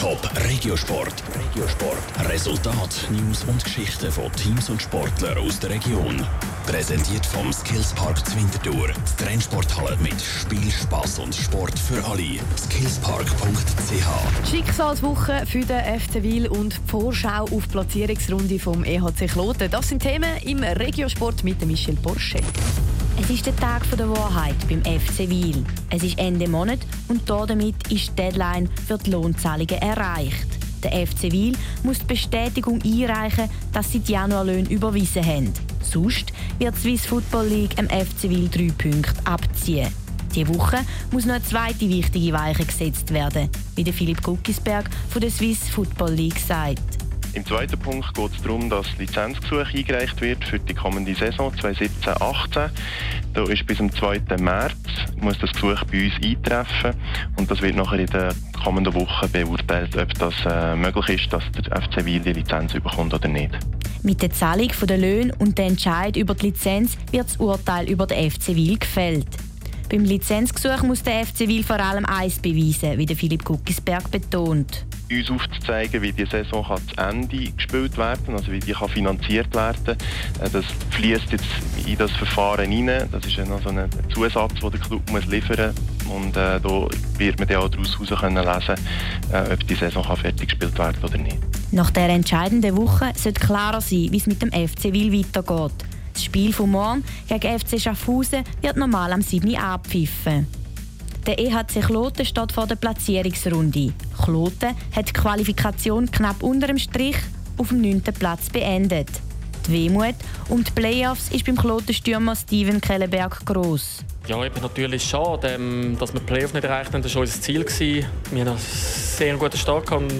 Top Regiosport. Regiosport. Resultat, News und Geschichten von Teams und Sportlern aus der Region. Präsentiert vom Skillspark Zwintertour. Die Trennsporthalle mit Spiel, Spass und Sport für alle. Skillspark.ch Schicksalswoche für den FC Wil und die Vorschau auf die Platzierungsrunde vom EHC Kloten. Das sind Themen im Regiosport mit Michel Porsche. Es ist der Tag der Wahrheit beim FC Wil. Es ist Ende Monat und damit ist die Deadline für die Lohnzahlungen erreicht. Der FC Wil muss die Bestätigung einreichen, dass sie die Januarlöhne überwiesen haben. Sonst wird die Swiss Football League am FC Wil drei Punkte abziehen. Diese Woche muss noch eine zweite wichtige Weiche gesetzt werden, wie der Philipp Guckisberg von der Swiss Football League sagt. Im zweiten Punkt geht es darum, dass Lizenzgesuch eingereicht wird für die kommende Saison 2017-18. Da ist bis zum 2. März muss das Gesuch bei uns eintreffen und das wird nachher in der kommenden Woche beurteilt, ob das äh, möglich ist, dass der FC Wil die Lizenz bekommt oder nicht. Mit der Zahlung der Löhne und der Entscheid über die Lizenz wird das Urteil über den FC Wil gefällt. Beim Lizenzgesuch muss der FC Wil vor allem eins beweisen, wie der Philipp Guckisberg betont uns aufzuzeigen, wie die Saison kann zu Ende gespielt werden also wie die kann finanziert werden äh, Das fließt jetzt in das Verfahren hinein. Das ist noch so ein Zusatz, den der Club muss liefern muss. Und äh, da wird man dann auch daraus lesen können, äh, ob die Saison kann fertig gespielt werden oder nicht. Nach der entscheidenden Woche sollte klarer sein, wie es mit dem FC Wil weitergeht. Das Spiel von morgen gegen FC Schaffhausen wird normal am 7. abpfiffen. Der EHC Kloten steht vor der Platzierungsrunde. Kloten hat die Qualifikation knapp unter dem Strich auf dem 9. Platz beendet. Die Wehmut um die Playoffs ist beim Kloten-Stürmer Steven Kellenberg gross. Ja, eben natürlich schade, ähm, dass wir die Playoffs nicht erreicht haben. Das war unser Ziel. Wir haben einen sehr guten Start und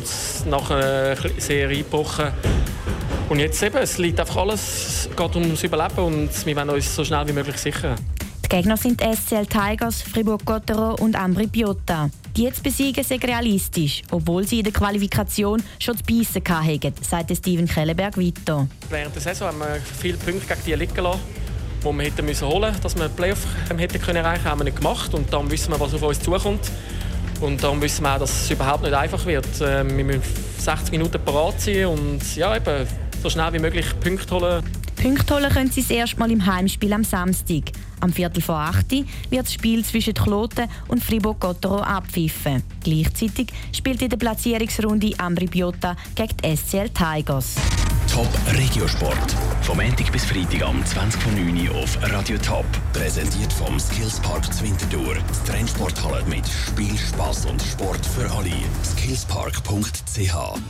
nachher sehr eingebrochen. Und jetzt eben, es liegt einfach alles, es geht ums Überleben und wir wollen uns so schnell wie möglich sichern. Gegner sind SCL Tigers, Fribourg-Gottero und Ambri Piotta. Die zu besiegen sind realistisch, obwohl sie in der Qualifikation schon zu beißen hatten, sagt Steven Kellenberg weiter. Während der Saison haben wir viele Punkte gegen die liegen lassen, die wir hätten müssen holen müssen, dass wir Playoff ähm, hätten können erreichen können, haben wir nicht gemacht. Und dann wissen wir, was auf uns zukommt. Und darum wissen wir auch, dass es überhaupt nicht einfach wird. Ähm, wir müssen 60 Minuten parat sein und ja, eben so schnell wie möglich Punkte holen. Punkte holen können sie das erste Mal im Heimspiel am Samstag. Am Viertel vor 8 wird das Spiel zwischen Kloten und Fribourg-Gottero abpfiffen. Gleichzeitig spielt in der Platzierungsrunde Ambri Biota gegen die SCL Tigers. Top Regiosport. Vom Montag bis Freitag am 20.09 Uhr auf Radio Top. Präsentiert vom Skillspark Zwintertour. Die Trennsporthalle mit Spiel, Spass und Sport für alle. Skillspark.ch